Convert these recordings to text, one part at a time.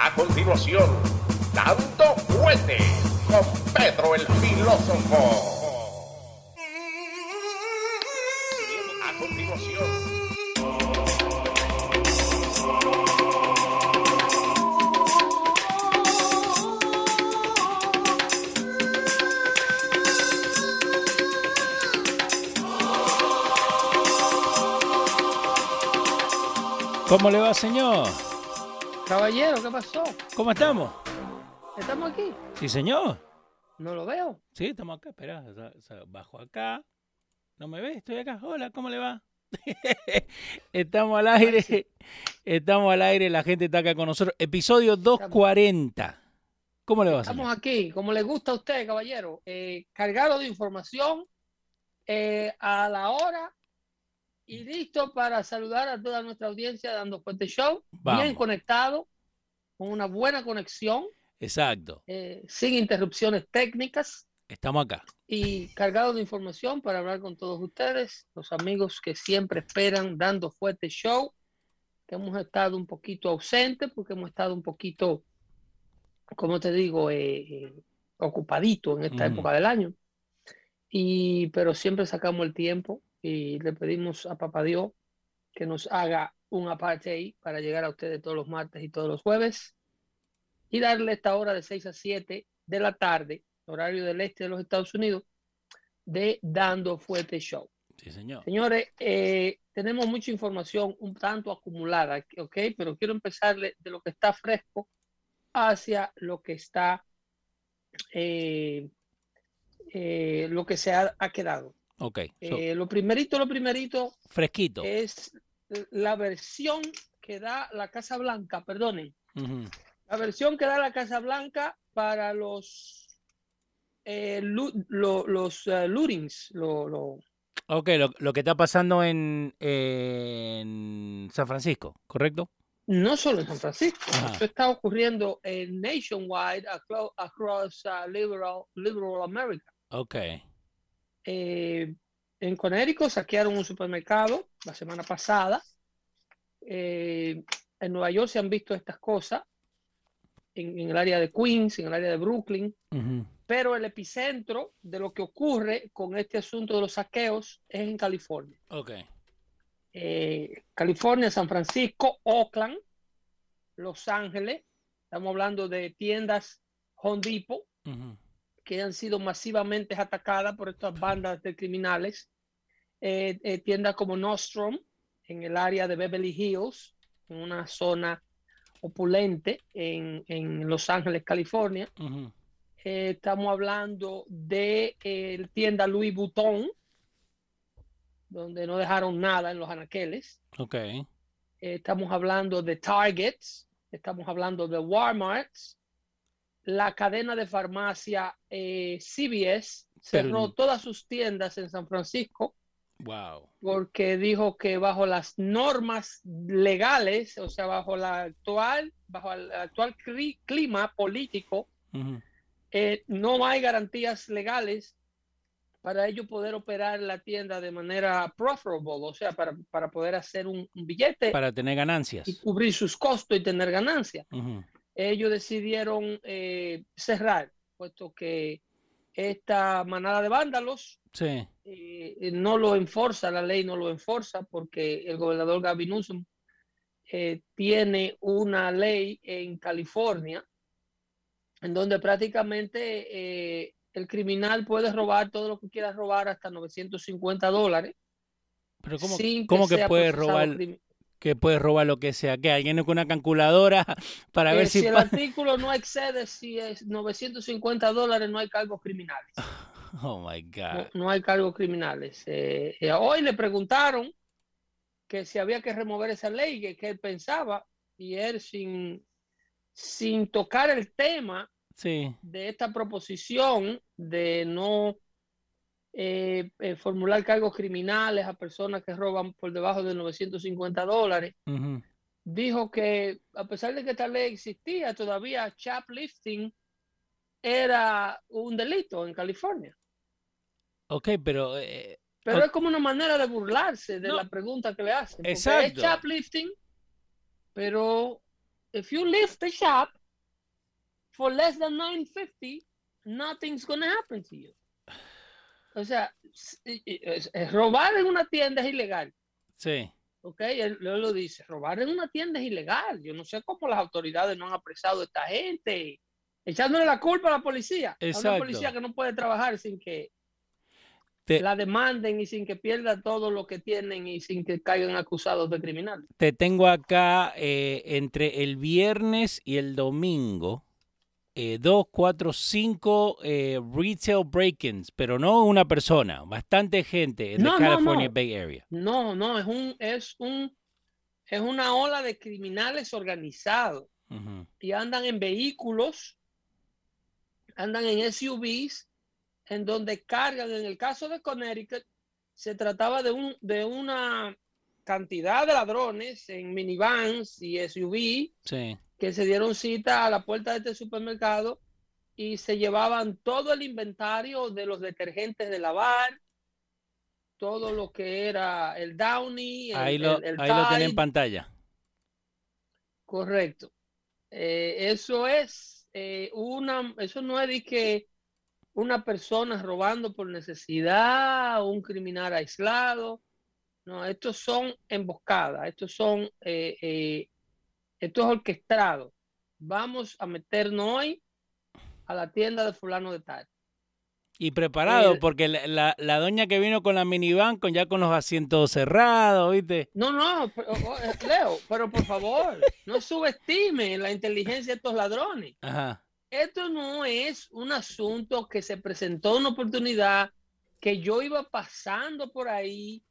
A continuación, Dando Fuete con Pedro el Filósofo. A continuación, ¿Cómo le va, señor? Caballero, ¿qué pasó? ¿Cómo estamos? ¿Estamos aquí? Sí, señor. No lo veo. Sí, estamos acá. Espera, bajo acá. ¿No me ves? Estoy acá. Hola, ¿cómo le va? estamos al aire. Estamos al aire. La gente está acá con nosotros. Episodio 240. ¿Cómo le va, Estamos señor? aquí, como le gusta a usted, caballero, eh, cargado de información eh, a la hora y listo para saludar a toda nuestra audiencia dando Fuerte Show. Vamos. Bien conectado, con una buena conexión, Exacto. eh, sin interrupciones técnicas Estamos acá. y cargado de información para hablar con todos ustedes, los amigos que siempre esperan dando fuerte show, que hemos estado un poquito ausentes porque hemos estado un poquito, como te digo, eh, eh, ocupadito en esta Ujú. época del año. Y, pero siempre sacamos el tiempo y le pedimos a Papá Dios que nos haga un aparte ahí para llegar a ustedes todos los martes y todos los jueves y darle esta hora de 6 a 7 de la tarde, horario del este de los Estados Unidos, de Dando Fuerte Show. Sí, señor. Señores, eh, tenemos mucha información un tanto acumulada, ¿ok? Pero quiero empezarle de lo que está fresco hacia lo que está, eh, eh, lo que se ha, ha quedado. Ok. so, Eh, lo primerito, lo primerito fresquito. es la versión que da la Casa Blanca, perdonen, Ujú. la versión que da la Casa Blanca para los eh, lu- lo- los eh, lootings, lo- lo- Ok, lo, lo que está pasando en, en San Francisco, ¿correcto? no solo en San Francisco, Ajá. eso está ocurriendo en nationwide aclo- across uh, liberal, liberal America. Ok. Eh, en Connecticut saquearon un supermercado la semana pasada. Eh, en Nueva York se han visto estas cosas, en, en el área de Queens, en el área de Brooklyn, pero el epicentro de lo que ocurre con este asunto de los saqueos es en California. Ok. Eh, California, San Francisco, Oakland, Los Ángeles. Estamos hablando de tiendas Home Depot. Que han sido masivamente atacadas por estas bandas de criminales. Eh, eh, tiendas como Nostrum en el área de Beverly Hills, en una zona opulente en, en Los Ángeles, California. Eh, estamos hablando de eh, tienda Louis Vuitton, donde no dejaron nada en los anaqueles. Eh, estamos hablando de Targets, estamos hablando de Walmart, la cadena de farmacia eh, CVS cerró Pero- todas sus tiendas en San Francisco Wow. porque dijo que bajo las normas legales, o sea, bajo la actual, bajo el actual cli- clima político, eh, no hay garantías legales para ellos poder operar la tienda de manera profitable, o sea, para, para poder hacer un, un billete Para tener ganancias. y cubrir sus costos y tener ganancias. Ellos decidieron eh, cerrar, puesto que esta manada de vándalos Sí. eh, no lo enforza, la ley no lo enforza, porque el gobernador Gavin Newsom eh, tiene una ley en California en donde prácticamente el criminal puede robar todo lo que quiera robar hasta 950 dólares. Pero ¿cómo, sin cómo que puede robar, que puede robar lo que sea? Que alguien con una calculadora para Eh, ver si si... el artículo no excede si es 950 dólares, no hay cargos criminales. Oh my No, God. no hay cargos criminales. Eh, eh, hoy le preguntaron que si había que remover esa ley, que, que él pensaba, y él sin, sin tocar el tema Sí. de esta proposición de no eh, eh, formular cargos criminales a personas que roban por debajo de 950 dólares, dijo que a pesar de que esta ley existía, todavía shoplifting era un delito en California. Ok, pero... eh, Pero es como una manera de burlarse de No. la pregunta que le hacen. Exacto. Es shoplifting, pero if you lift the shop for less than 950, nothing's gonna happen to you. O sea, robar en una tienda es ilegal. Sí. ¿ok? Él, él lo dice, robar en una tienda es ilegal. Yo no sé cómo las autoridades no han apresado a esta gente, echándole la culpa a la policía. A Exacto. una policía que no puede trabajar sin que Te- la demanden y sin que pierda todo lo que tienen y sin que caigan acusados de criminal. Te tengo acá eh, entre el viernes y el domingo. Eh, dos, cuatro, cinco eh, retail break-ins, pero no una persona, bastante gente en No, the California no. Bay Area. No, no, es un, es un, es una ola de criminales organizados y andan en vehículos, andan en SUVs, en donde cargan, en el caso de Connecticut, se trataba de, un, de una cantidad de ladrones en minivans y SUV Sí. Que se dieron cita a la puerta de este supermercado y se llevaban todo el inventario de los detergentes de lavar, todo lo que era el Downy, el, Ahí lo, el- el ahí lo tiene en pantalla. Correcto. Eh, eso es eh, una, eso no es de que una persona robando por necesidad, un criminal aislado. No, estos son emboscadas, estos son, eh, eh, esto es orquestado. Vamos a meternos hoy a la tienda de fulano de tal. Y preparado, El- porque la, la- la doña que vino con la minivan, con ya con los asientos cerrados, ¿viste? No, no, pero, oh, eh, Leo, pero por favor, no subestime la inteligencia de estos ladrones. Ajá. esto no es un asunto que se presentó una oportunidad que yo iba pasando por ahí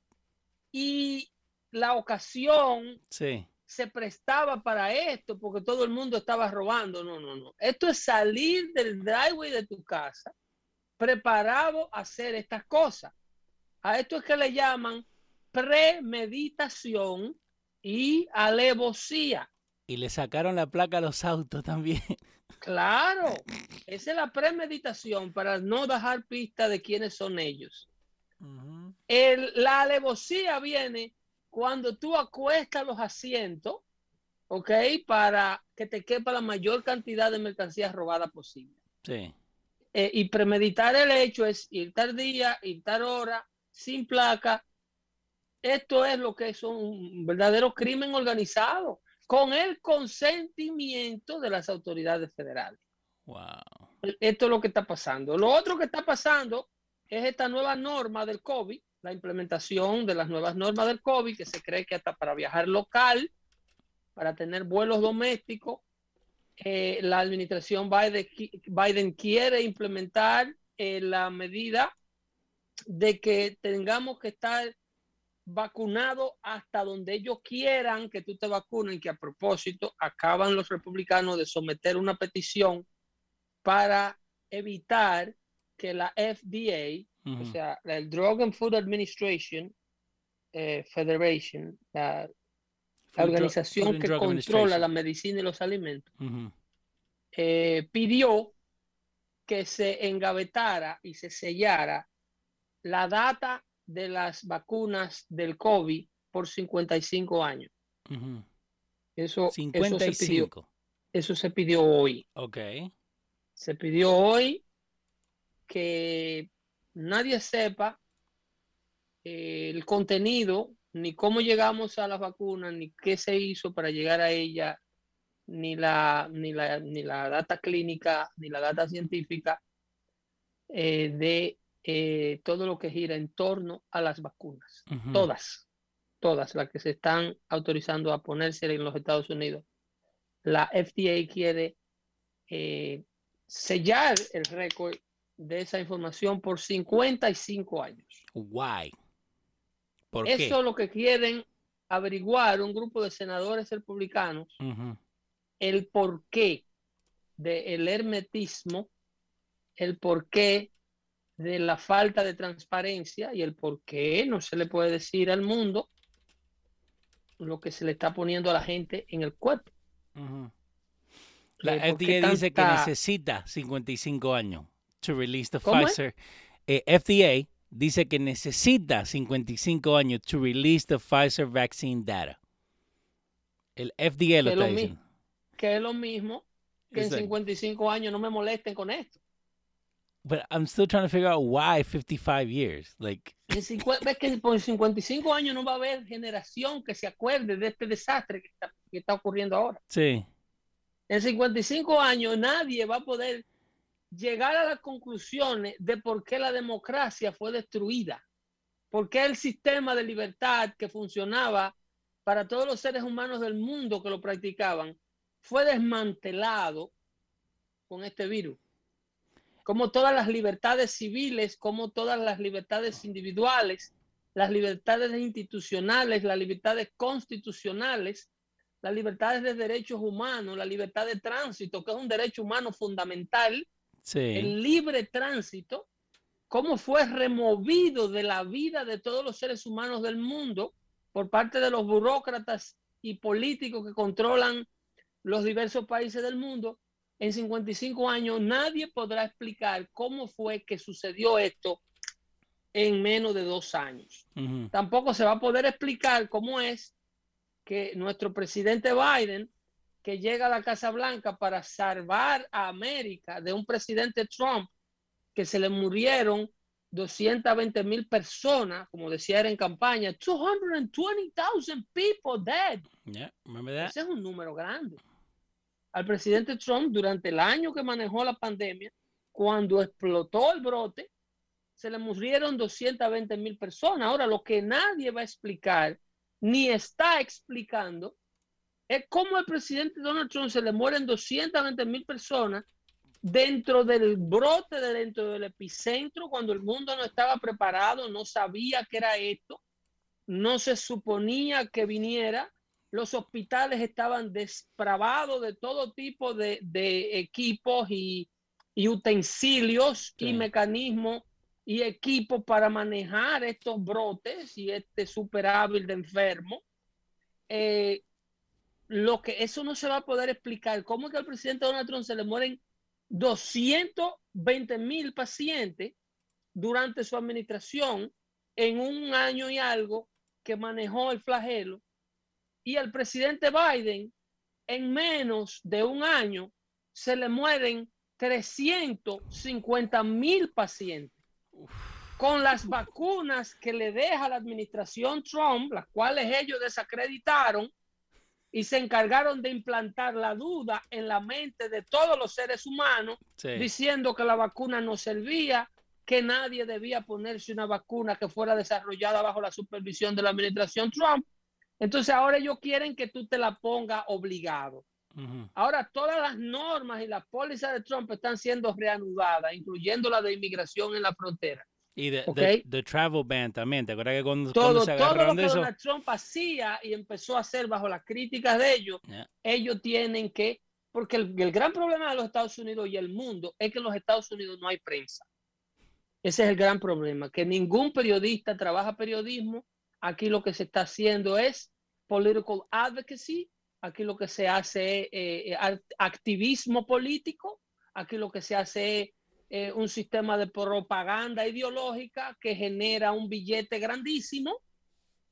y la ocasión Sí. Se prestaba para esto porque todo el mundo estaba robando. No, no, no. Esto es salir del driveway de tu casa preparado a hacer estas cosas. A esto es que le llaman premeditación y alevosía. Y le sacaron la placa a los autos también. Claro, esa es la premeditación para no dejar pista de quiénes son ellos. El- la alevosía viene cuando tú acuestas los asientos, ¿ok? Para que te quepa la mayor cantidad de mercancías robadas posible. Sí. Eh, y premeditar el hecho es ir tal día, ir tal hora, sin placa. Esto es lo que es un verdadero crimen organizado, con el consentimiento de las autoridades federales. Wow. Esto es lo que está pasando. Lo otro que está pasando es esta nueva norma del COVID, la implementación de las nuevas normas del COVID, que se cree que hasta para viajar local, para tener vuelos domésticos, eh, la administración Biden, Biden quiere implementar eh, la medida de que tengamos que estar vacunados hasta donde ellos quieran que tú te vacunen, que a propósito acaban los republicanos de someter una petición para evitar que la FDA, o sea, el Drug and Food Administration eh, Federation, la, organización Food que controla la medicina y los alimentos, eh, pidió que se engavetara y se sellara la data de las vacunas del COVID por 55 años. Eso, eso, se pidió, 55. eso se pidió hoy. Ok. Se pidió hoy que nadie sepa eh, el contenido, ni cómo llegamos a las vacunas, ni qué se hizo para llegar a ella, ni la, ni la, ni la data clínica, ni la data científica eh, de eh, todo lo que gira en torno a las vacunas. Todas, todas las que se están autorizando a ponerse en los Estados Unidos. La FDA quiere eh, sellar el récord de esa información por 55 años. Why? ¿Por Eso qué? es lo que quieren averiguar un grupo de senadores republicanos, el porqué del hermetismo, el porqué de la falta de transparencia y el por qué no se le puede decir al mundo lo que se le está poniendo a la gente en el cuerpo. La Eh, ¿por qué FDA dice que necesita 55 años to release the ¿Cómo es? Pfizer. Eh, FDA dice que necesita 55 años to release the Pfizer vaccine data. El FDA lo Que está lo diciendo. que es lo mismo que en It's like- 55 años no me molesten con esto. But I'm still trying to figure out why 55 years. Like, ves que por 55 años no va a haber generación que se acuerde de este desastre que está, que está ocurriendo ahora. sí, En 55 años nadie va a poder llegar a las conclusiones de por qué la democracia fue destruida, por qué el sistema de libertad que funcionaba para todos los seres humanos del mundo que lo practicaban fue desmantelado con este virus. Como todas las libertades civiles, como todas las libertades individuales, las libertades institucionales, las libertades constitucionales, las libertades de derechos humanos, la libertad de tránsito, que es un derecho humano fundamental, sí. el libre tránsito, cómo fue removido de la vida de todos los seres humanos del mundo por parte de los burócratas y políticos que controlan los diversos países del mundo. En 55 años nadie podrá explicar cómo fue que sucedió esto en menos de dos años tampoco se va a poder explicar cómo es que nuestro presidente Biden, que llega a la Casa Blanca para salvar a América de un presidente Trump, que se le murieron 220 mil personas, como decía era en campaña, 220,000 people dead. Yeah, remember that? Ese es un número grande. Al presidente Trump, durante el año que manejó la pandemia, cuando explotó el brote, se le murieron 220 mil personas. Ahora, lo que nadie va a explicar, ni está explicando, es cómo al presidente Donald Trump se le mueren 220 mil personas dentro del brote, de dentro del epicentro, cuando el mundo no estaba preparado, no sabía que era esto, no se suponía que viniera, los hospitales estaban despravados de todo tipo de, de equipos y, y utensilios Sí. y mecanismos y equipos para manejar estos brotes y este super hábil de enfermo. Eh, lo que eso no se va a poder explicar. ¿Cómo es que al presidente Donald Trump se le mueren 220 mil pacientes durante su administración en un año y algo que manejó el flagelo? Y al presidente Biden, en menos de un año, se le mueren 350 mil pacientes con las vacunas que le deja la administración Trump, las cuales ellos desacreditaron y se encargaron de implantar la duda en la mente de todos los seres humanos, Sí. diciendo que la vacuna no servía, que nadie debía ponerse una vacuna que fuera desarrollada bajo la supervisión de la administración Trump. Entonces ahora ellos quieren que tú te la pongas obligado. Ahora todas las normas y las pólizas de Trump están siendo reanudadas, incluyendo la de inmigración en la frontera. Y Ok. the, the travel ban también. ¿Te acuerdas que cuando, cuando Todo, se todo lo que de eso? Donald Trump hacía y empezó a hacer bajo las críticas de ellos, Yeah. ellos tienen que, porque el, el gran problema de los Estados Unidos y el mundo es que en los Estados Unidos no hay prensa. Ese es el gran problema, que ningún periodista trabaja periodismo. Aquí lo que se está haciendo es political advocacy. Aquí lo que se hace es eh, eh, act- activismo político. Aquí lo que se hace es eh, un sistema de propaganda ideológica que genera un billete grandísimo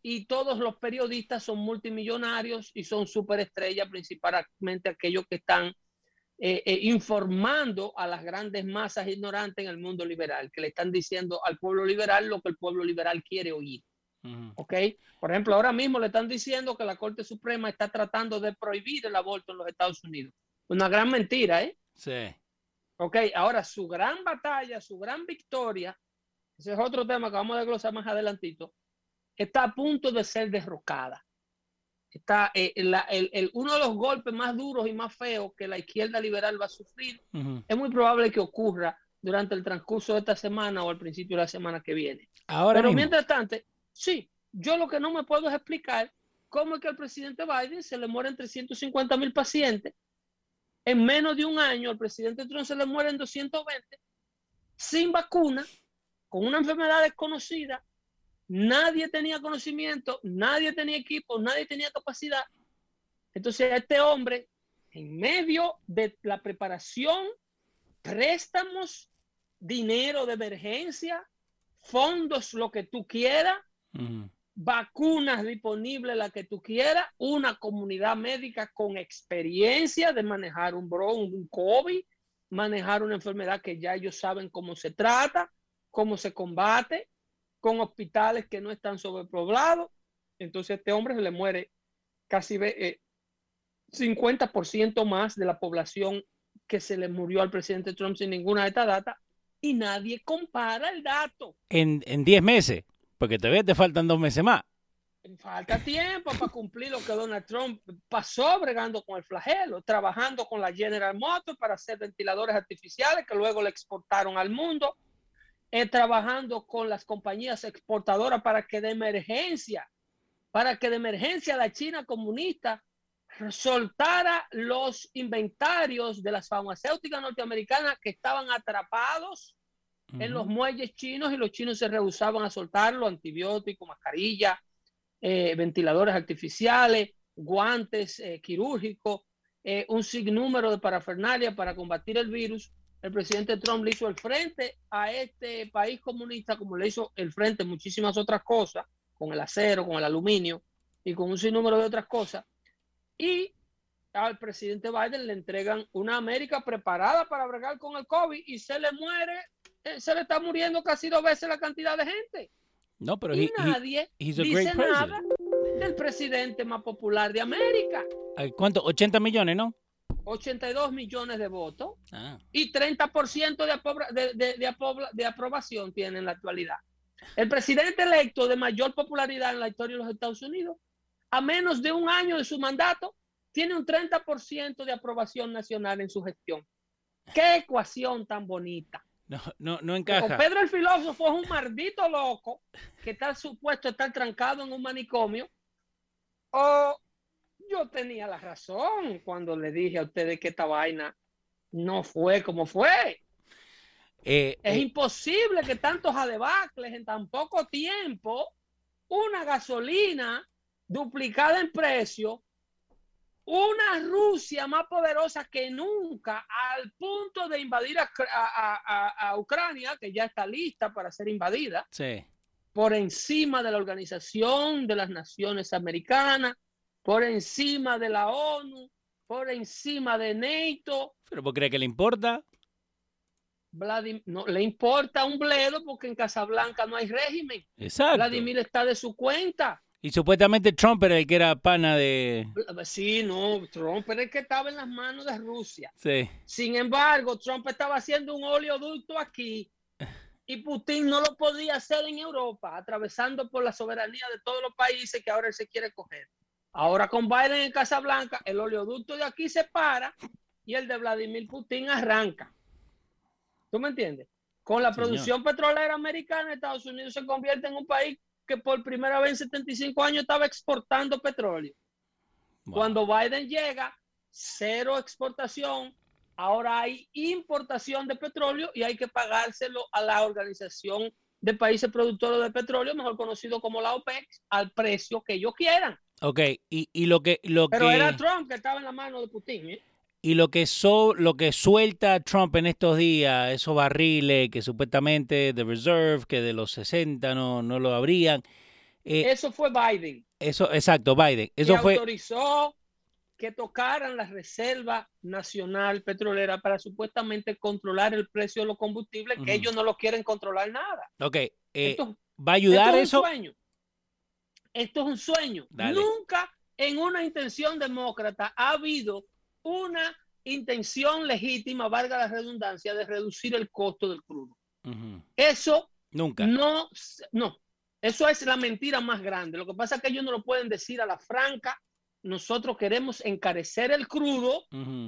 y todos los periodistas son multimillonarios y son superestrellas, principalmente aquellos que están eh, eh, informando a las grandes masas ignorantes en el mundo liberal, que le están diciendo al pueblo liberal lo que el pueblo liberal quiere oír. ¿ok? Por ejemplo, ahora mismo le están diciendo que la Corte Suprema está tratando de prohibir el aborto en los Estados Unidos. Una gran mentira, ¿eh? Sí. Ok, ahora su gran batalla, su gran victoria, ese es otro tema que vamos a desglosar más adelantito, está a punto de ser derrocada. Está eh, la- el- el- uno de los golpes más duros y más feos que la izquierda liberal va a sufrir. Ujú. Es muy probable que ocurra durante el transcurso de esta semana o al principio de la semana que viene. Ahora Pero mismo. mientras tanto, sí, yo lo que no me puedo es explicar cómo es que al presidente Biden se le mueren 350 mil pacientes. En menos de un año, al presidente Trump se le mueren 220 sin vacuna, con una enfermedad desconocida. Nadie tenía conocimiento, nadie tenía equipo, nadie tenía capacidad. Entonces, este hombre, en medio de la preparación, préstamos, dinero de emergencia, fondos, lo que tú quieras. Vacunas disponibles, la que tú quieras, una comunidad médica con experiencia de manejar un bron, un COVID, manejar una enfermedad que ya ellos saben cómo se trata, cómo se combate, con hospitales que no están sobrepoblados. Entonces este hombre se le muere casi eh, 50% más de la población que se le murió al presidente Trump sin ninguna de estas datas y nadie compara el dato. En 10 meses, porque todavía te faltan dos meses más. Falta tiempo para cumplir lo que Donald Trump pasó bregando con el flagelo, trabajando con la General Motors para hacer ventiladores artificiales que luego le exportaron al mundo, eh, trabajando con las compañías exportadoras para que de emergencia, para que de emergencia la China comunista soltara los inventarios de las farmacéuticas norteamericanas que estaban atrapados en los muelles chinos y los chinos se rehusaban a soltarlo, antibióticos, mascarilla, eh, ventiladores artificiales, guantes eh, quirúrgicos, eh, un sinnúmero de parafernalia para combatir el virus. El presidente Trump le hizo el frente a este país comunista como le hizo el frente muchísimas otras cosas, con el acero, con el aluminio y con un sinnúmero de otras cosas. Y al presidente Biden le entregan una América preparada para bregar con el COVID y se le muere, se le está muriendo casi dos veces la cantidad de gente. No, pero y nadie dice nada del presidente más popular de América. ¿Cuánto? 80 millones, ¿no? 82 millones de votos ah. y 30% de, de, de, de, aprobación tiene en la actualidad. El presidente electo de mayor popularidad en la historia de los Estados Unidos, a menos de un año de su mandato, tiene un 30% de aprobación nacional en su gestión. ¡Qué ecuación tan bonita! No, no, no encaja. Pedro el filósofo es un maldito loco que está supuesto estar trancado en un manicomio. O yo tenía la razón cuando le dije a ustedes que esta vaina no fue como fue. Eh, es eh, imposible que tantos adebacles en tan poco tiempo, una gasolina duplicada en precio, una Rusia más poderosa que nunca al punto de invadir a, Ucrania, que ya está lista para ser invadida, por encima de la Organización de las Naciones Americanas, por encima de la ONU, por encima de NATO. ¿Pero por cree que le importa? Vladimir, no le importa un bledo porque en Casablanca no hay régimen. Exacto. Vladimir está de su cuenta. Y supuestamente Trump era el que era pana de... Sí, no, Trump era el que estaba en las manos de Rusia. Sí. Sin embargo, Trump estaba haciendo un oleoducto aquí y Putin no lo podía hacer en Europa, atravesando por la soberanía de todos los países que ahora él se quiere coger. Ahora con Biden en Casablanca, el oleoducto de aquí se para y el de Vladimir Putin arranca. ¿Tú me entiendes? Con la producción petrolera americana, Estados Unidos se convierte en un país que por primera vez en 75 años estaba exportando petróleo. Cuando Biden llega, cero exportación, ahora hay importación de petróleo y hay que pagárselo a la Organización de Países Productores de Petróleo, mejor conocido como la OPEC, al precio que ellos quieran. Ok, y, lo que... Lo Pero que... era Trump que estaba en la mano de Putin. ¿eh? Y lo que, so, lo que suelta Trump en estos días, esos barriles que supuestamente de Reserve, que de los 60 no, no lo habrían. Eh, eso fue Biden. Eso, exacto, Biden. Eso que fue. autorizó que tocaran la Reserva Nacional Petrolera para supuestamente controlar el precio de los combustibles, que ellos no lo quieren controlar nada. Ok. Eh, ¿Va a ayudar esto eso? Es un sueño. Esto es un sueño. Nunca en una intención demócrata ha habido una intención legítima, valga la redundancia, de reducir el costo del crudo. Eso nunca. No, no. Eso es la mentira más grande. Lo que pasa es que ellos no lo pueden decir a la franca. Nosotros queremos encarecer el crudo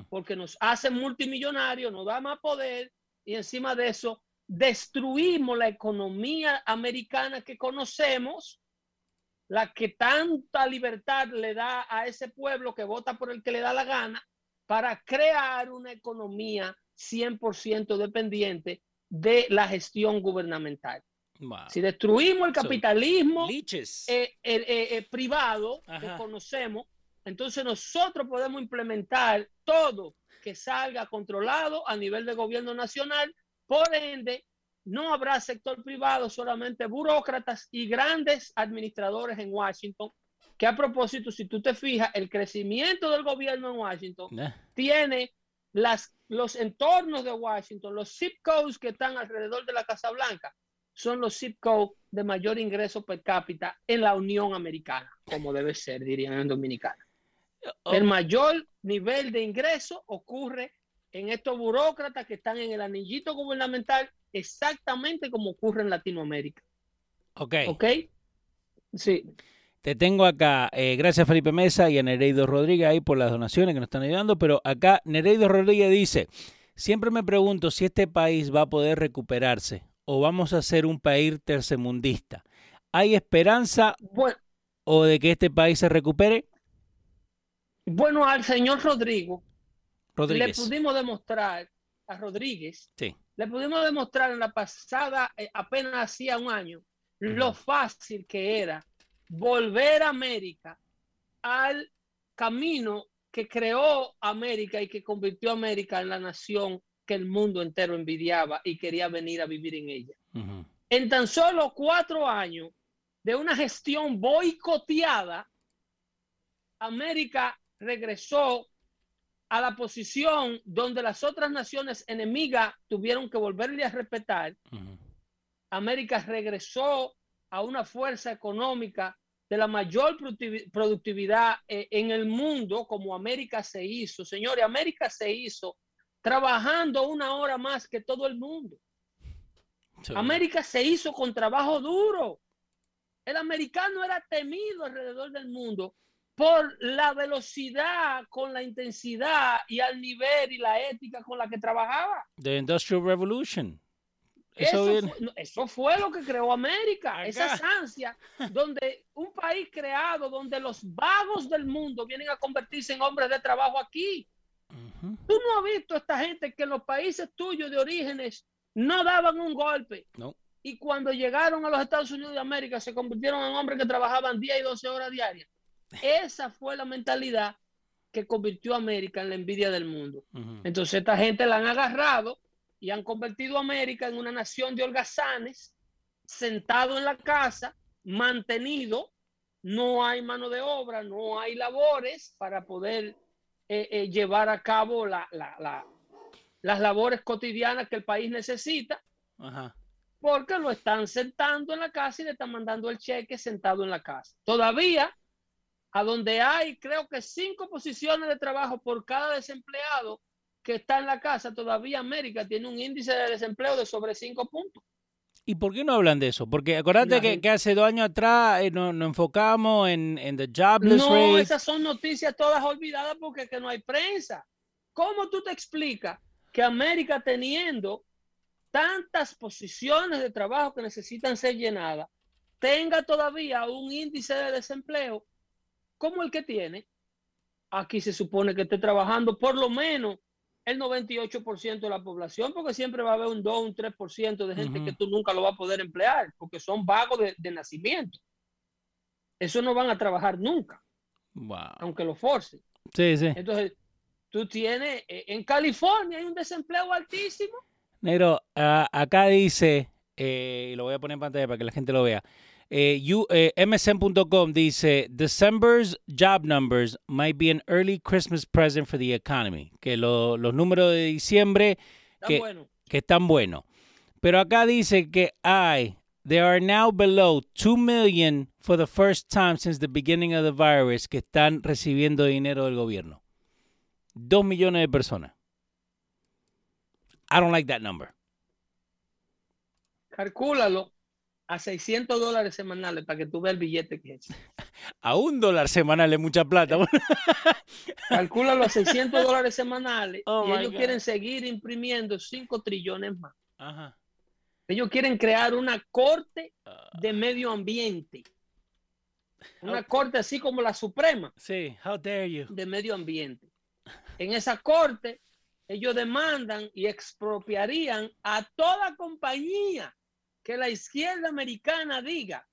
porque nos hace multimillonarios, nos da más poder y encima de eso destruimos la economía americana que conocemos, la que tanta libertad le da a ese pueblo que vota por el que le da la gana para crear una economía 100% dependiente de la gestión gubernamental. Si destruimos el capitalismo eh, eh, eh, privado que conocemos, entonces nosotros podemos implementar todo que salga controlado a nivel de gobierno nacional. Por ende, no habrá sector privado, solamente burócratas y grandes administradores en Washington. Que a propósito, si tú te fijas, el crecimiento del gobierno en Washington Eh, tiene las, los entornos de Washington, los zip codes que están alrededor de la Casa Blanca, son los zip codes de mayor ingreso per cápita en la Unión Americana, como debe ser, dirían en Dominicana. oh, El mayor nivel de ingreso ocurre en estos burócratas que están en el anillito gubernamental, exactamente como ocurre en Latinoamérica. ok. ¿Ok? Sí. Te tengo acá, eh, gracias Felipe Mesa y a Nereido Rodríguez ahí por las donaciones que nos están ayudando, pero acá Nereido Rodríguez dice, siempre me pregunto si este país va a poder recuperarse o vamos a ser un país tercermundista. ¿Hay esperanza Bueno, o de que este país se recupere? bueno, al señor Rodrigo le Rodríguez. pudimos demostrar a Rodríguez, Sí. le pudimos demostrar en la pasada, eh, apenas hacía un año, lo fácil que era volver a América al camino que creó América y que convirtió a América en la nación que el mundo entero envidiaba y quería venir a vivir en ella. En tan solo cuatro años de una gestión boicoteada, América regresó a la posición donde las otras naciones enemigas tuvieron que volverle a respetar. Ujú. América regresó a una fuerza económica de la mayor productivi- productividad eh, en el mundo como América se hizo. Señores, América se hizo trabajando una hora más que todo el mundo. Sí. América se hizo con trabajo duro. El americano era temido alrededor del mundo por la velocidad, con la intensidad y al nivel y la ética con la que trabajaba. The Industrial Revolution. Eso, fue, eso fue lo que creó América, Acá. esas ansias, donde un país creado, donde los vagos del mundo vienen a convertirse en hombres de trabajo aquí. Tú no has visto a esta gente que en los países tuyos de orígenes no daban un golpe. No. Y cuando llegaron a los Estados Unidos de América se convirtieron en hombres que trabajaban 10 y 12 horas diarias. Esa fue la mentalidad que convirtió a América en la envidia del mundo. Entonces esta gente la han agarrado y han convertido a América en una nación de holgazanes, sentado en la casa, mantenido, no hay mano de obra, no hay labores para poder eh, eh, llevar a cabo la- la- la- las labores cotidianas que el país necesita, Ajá. porque lo están sentando en la casa y le están mandando el cheque sentado en la casa. Todavía, a donde hay, creo que cinco posiciones de trabajo por cada desempleado que está en la casa, todavía América tiene un índice de desempleo de sobre cinco puntos. ¿Y por qué no hablan de eso? Porque acordate que, hace dos años atrás eh, nos, nos enfocamos en, en the jobless No, rate. esas son noticias todas olvidadas porque que no hay prensa. ¿Cómo tú te explicas que América teniendo tantas posiciones de trabajo que necesitan ser llenadas, tenga todavía un índice de desempleo como el que tiene? Aquí se supone que esté trabajando por lo menos el 98% de la población, porque siempre va a haber un 2, un 3% de gente que tú nunca lo vas a poder emplear, porque son vagos de, de nacimiento. Eso no van a trabajar nunca Wow. aunque lo force. Sí, sí. Entonces, tú tienes, eh, en California hay un desempleo altísimo. Negro, ah, acá dice, eh, y lo voy a poner en pantalla para que la gente lo vea. Eh, eh, MSN.com dice, December's job numbers might be an early Christmas present for the economy. Que lo- los números de diciembre Está que, bueno. que están buenos. Pero acá dice que hay, there are now below 2 million for the first time since the beginning of the virus que están recibiendo dinero del gobierno. 2 millones de personas. I don't like that number. Calcúlalo a 600 dólares semanales para que tú veas el billete que es. A un dólar semanal es mucha plata. Calcúlalo a 600 dólares semanales Oh, y ellos God. quieren seguir imprimiendo 5 trillones más. Ajá. Ellos quieren crear una corte de medio ambiente. Una corte así como la Suprema. Sí, how dare you. de medio ambiente. En esa corte, ellos demandan y expropiarían a toda compañía que la izquierda americana diga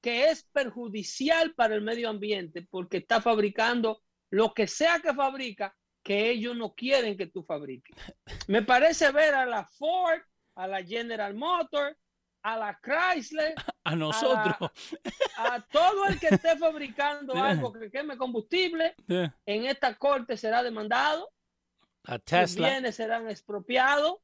que es perjudicial para el medio ambiente porque está fabricando lo que sea que fabrica que ellos no quieren que tú fabriques. Me parece ver a la Ford, a la General Motors, a la Chrysler, A nosotros. a todo el que esté fabricando algo que queme combustible, en esta corte será demandado, A Tesla. bienes serán expropiados,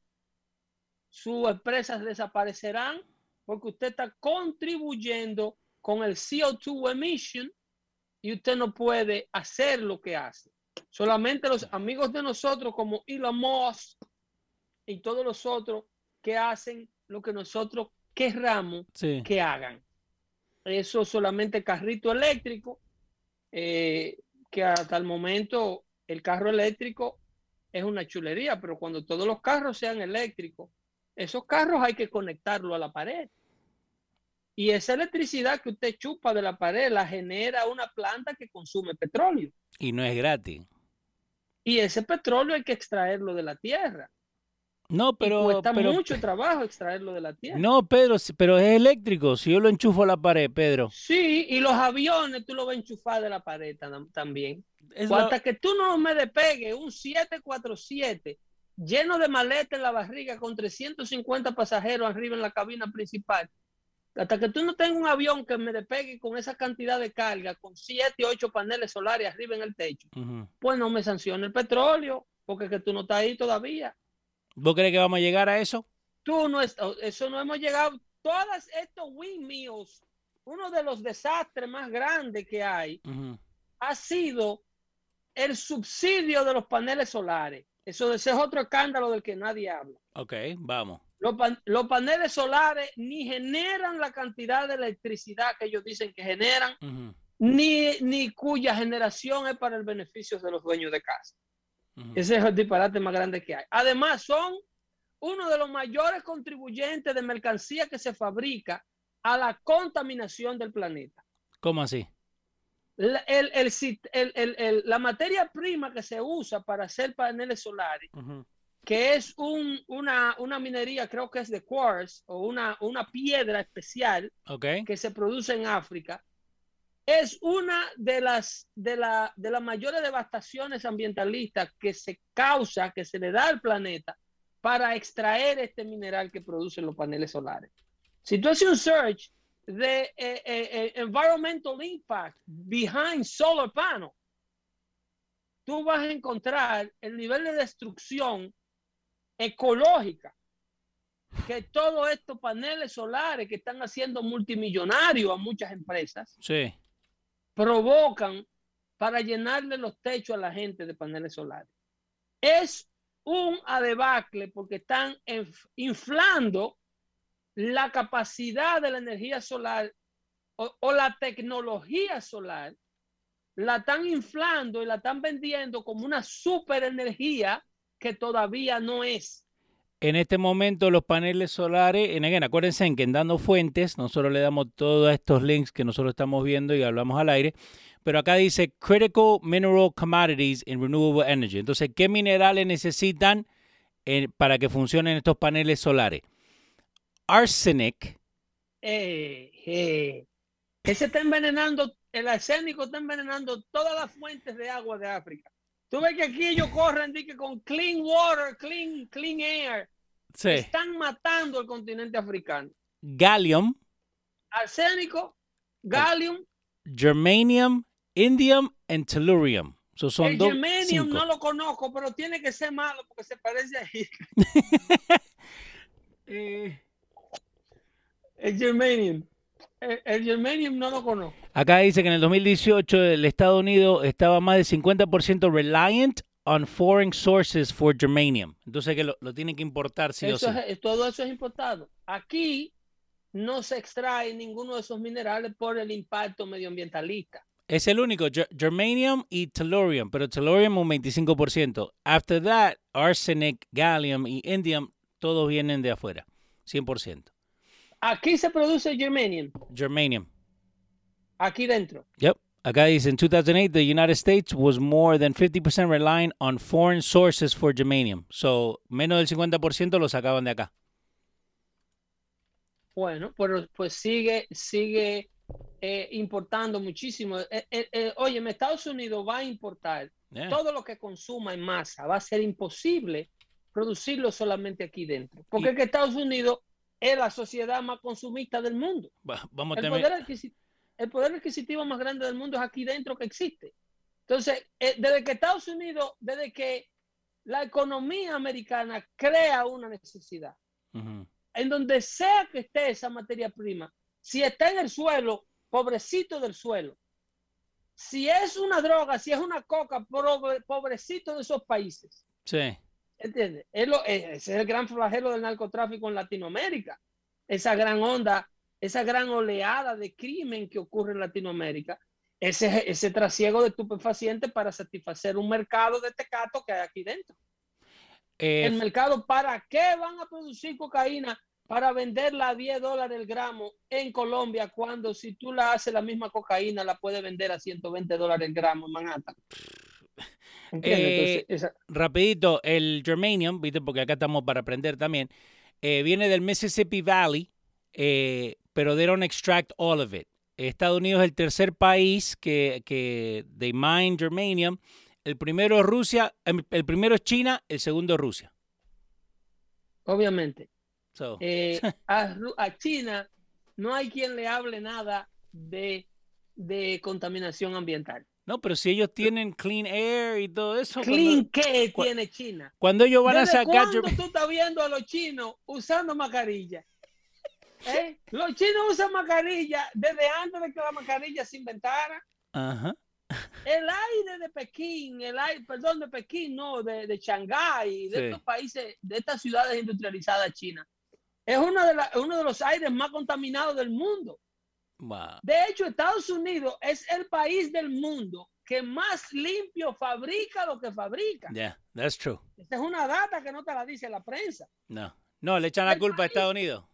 sus empresas desaparecerán, porque usted está contribuyendo con el CO2 emission y usted no puede hacer lo que hace. Solamente los amigos de nosotros como Elon Musk y todos los otros que hacen lo que nosotros querramos Sí. que hagan. Eso solamente carrito eléctrico, eh, que hasta el momento el carro eléctrico es una chulería, pero cuando todos los carros sean eléctricos, esos carros hay que conectarlo a la pared. Y esa electricidad que usted chupa de la pared la genera una planta que consume petróleo. Y no es gratis. Y ese petróleo hay que extraerlo de la tierra. No, y pero. cuesta pero mucho trabajo extraerlo de la tierra. no, Pedro, pero es eléctrico. Si yo lo enchufo a la pared, Pedro. Sí, y los aviones tú los vas a enchufar de la pared tam- también. Es lo- hasta que tú no me despegues un 747 lleno de maleta en la barriga con 350 pasajeros arriba en la cabina principal. Hasta que tú no tengas un avión que me despegue con esa cantidad de carga, con 7, 8 paneles solares arriba en el techo, pues no me sanciona el petróleo, porque que tú no estás ahí todavía. ¿Vos crees que vamos a llegar a eso? Tú no eso no hemos llegado. Todos estos windmills, uno de los desastres más grandes que hay, ha sido el subsidio de los paneles solares. Eso ese es otro escándalo del que nadie habla. Ok, vamos. Los, pan- los paneles solares ni generan la cantidad de electricidad que ellos dicen que generan, ni, ni cuya generación es para el beneficio de los dueños de casa. Ese es el disparate más grande que hay. Además, son uno de los mayores contribuyentes de mercancía que se fabrica a la contaminación del planeta. ¿Cómo así? La, el- el la materia prima que se usa para hacer paneles solares, Ujú. que es un- una, una minería, creo que es de quartz o una, una piedra especial Ok. que se produce en África, es una de las, de, la, de las mayores devastaciones ambientalistas que se causa, que se le da al planeta para extraer este mineral que producen los paneles solares. Si tú haces un search de eh, eh, eh, environmental impact behind solar panel, tú vas a encontrar el nivel de destrucción ecológica que todos estos paneles solares que están haciendo multimillonarios a muchas empresas Sí. provocan para llenarle los techos a la gente de paneles solares. Es un adebacle porque están inflando la capacidad de la energía solar o, la tecnología solar, la están inflando y la están vendiendo como una super energía que todavía no es. En este momento los paneles solares, en again, acuérdense en que en Dando Fuentes nosotros le damos todos estos links que nosotros estamos viendo y hablamos al aire, pero acá dice Critical Mineral Commodities in Renewable Energy. Entonces, ¿qué minerales necesitan eh, para que funcionen estos paneles solares? Arsenic, Eh, eh, que se está envenenando, el arsénico está envenenando todas las fuentes de agua de África. Tú ves que aquí ellos corren que con clean water, clean, clean air, sí, están matando el continente africano. gallium, Arsénico, gallium, germanium, indium and tellurium. So son el germanium cinco. no lo conozco, pero tiene que ser malo porque se parece a Eh, el germanium. El, el germanium no lo conozco. Acá dice que en el 2018 el Estados Unidos estaba más del 50% reliant on foreign sources for germanium. Entonces que lo, lo tienen que importar sí o sí. Es- todo eso es importado. Aquí no se extrae ninguno de esos minerales por el impacto medioambientalista. Es el único, ger- germanium y tellurium, pero tellurium un 25%. After that, arsenic, gallium y indium, todos vienen de afuera, 100%. Aquí se produce germanium, Germanium. aquí dentro. Yep. Acá dice, en 2008, the United States was more than 50% reliant on foreign sources for germanium. So, menos del 50% lo sacaban de acá. Bueno, pero pues sigue, sigue eh, importando muchísimo. Eh, eh, eh, óyeme, Estados Unidos va a importar Yeah. todo lo que consuma en masa. Va a ser imposible producirlo solamente aquí dentro. Porque es que Estados Unidos es la sociedad más consumista del mundo. Va- Vamos a El poder, adquisi- el poder adquisitivo más grande del mundo es aquí dentro que existe. Entonces, eh, desde que Estados Unidos, desde que la economía americana crea una necesidad, en donde sea que esté esa materia prima, si está en el suelo, pobrecito del suelo. Si es una droga, si es una coca, pobre- pobrecito de esos países. Sí. ¿Entiendes? Es lo- eh, ese es el gran flagelo del narcotráfico en Latinoamérica. Esa gran onda, esa gran oleada de crimen que ocurre en Latinoamérica. Ese, ese trasiego de estupefacientes para satisfacer un mercado de tecato que hay aquí dentro. Eh, El mercado, ¿para qué van a producir cocaína? Para venderla a 10 dólares el gramo en Colombia, cuando si tú la haces la misma cocaína, la puedes vender a 120 dólares el gramo en Manhattan. Eh, Entonces, esa- rapidito, el germanium, ¿viste? Porque acá estamos para aprender también, eh, viene del Mississippi Valley, eh, pero they don't extract all of it. Estados Unidos es el tercer país que, que they mine germanium. El primero es Rusia, em, el primero es China, el segundo es Rusia. obviamente. So, a, a China no hay quien le hable nada de, de contaminación ambiental. No, pero si ellos tienen clean air y todo eso, ¿Clean cuando, qué cu- tiene China? cuando ellos van a ¿Desde sacar cuándo tú estás viendo a los chinos usando mascarilla? ¿Eh? Los chinos usan mascarilla desde antes de que la mascarilla se inventara. Ajá. El aire de Pekín, el aire, perdón, de Pekín, no, de, de Shanghái, de Sí. estos países, de estas ciudades industrializadas chinas, es uno de, la- uno de los aires más contaminados del mundo. De hecho, Estados Unidos es el país del mundo que más limpio fabrica lo que fabrica. Yeah, that's true. Esa es una data que no te la dice la prensa. No. No, le echan la culpa a Estados Unidos.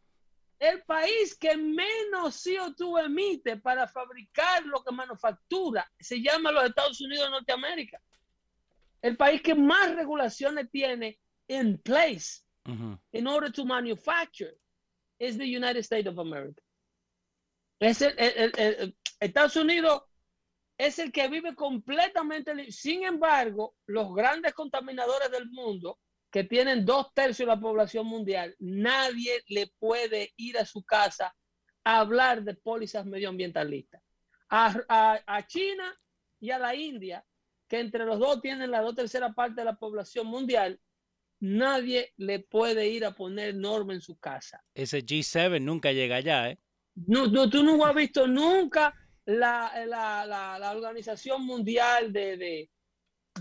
El país que menos CO2 emite para fabricar lo que manufactura se llama los Estados Unidos de Norteamérica. El país que más regulaciones tiene in place in order to manufacture is the United States of America. Es el, Estados Unidos es el que vive completamente. Sin embargo, los grandes contaminadores del mundo, que tienen dos tercios de la población mundial, nadie le puede ir a su casa a hablar de pólizas medioambientalistas. A, a- a China y a la India, que entre los dos tienen la dos tercera parte de la población mundial, nadie le puede ir a poner norma en su casa. Ese G7 nunca llega allá, ¿eh? No, no, tú no has visto nunca la, la- la- la Organización Mundial de, de-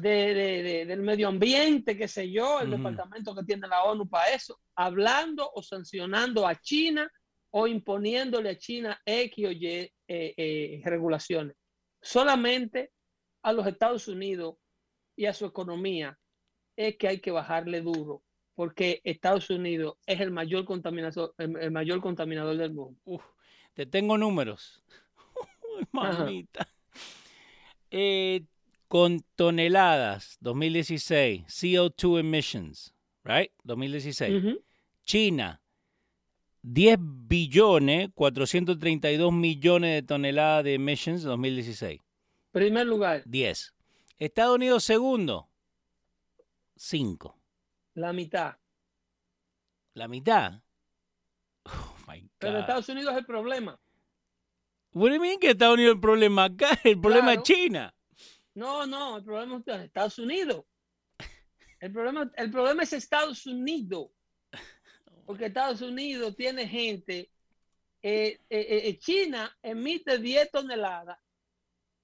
de- de- de- del Medio Ambiente, qué sé yo, el departamento que tiene la ONU para eso, hablando o sancionando a China o imponiéndole a China X o Y eh, eh, regulaciones. Solamente a los Estados Unidos y a su economía es que hay que bajarle duro, porque Estados Unidos es el mayor contaminador, el, el mayor contaminador del mundo. Uf, te tengo números. Uy, mamita. Eh, con toneladas, 2016, CO2 emissions, right? 2016. Ujú. China, 10 billones, 432 millones de toneladas de emissions, 2016. Primer lugar, 10. Estados Unidos, segundo, 5. la mitad. La mitad. Pero. Estados Unidos es el problema. What do you mean que Estados Unidos el problema acá? El problema Claro. es China. No, no, el problema es Estados Unidos. El problema, el problema es Estados Unidos. Porque Estados Unidos tiene gente. eh, eh, eh, China emite 10 toneladas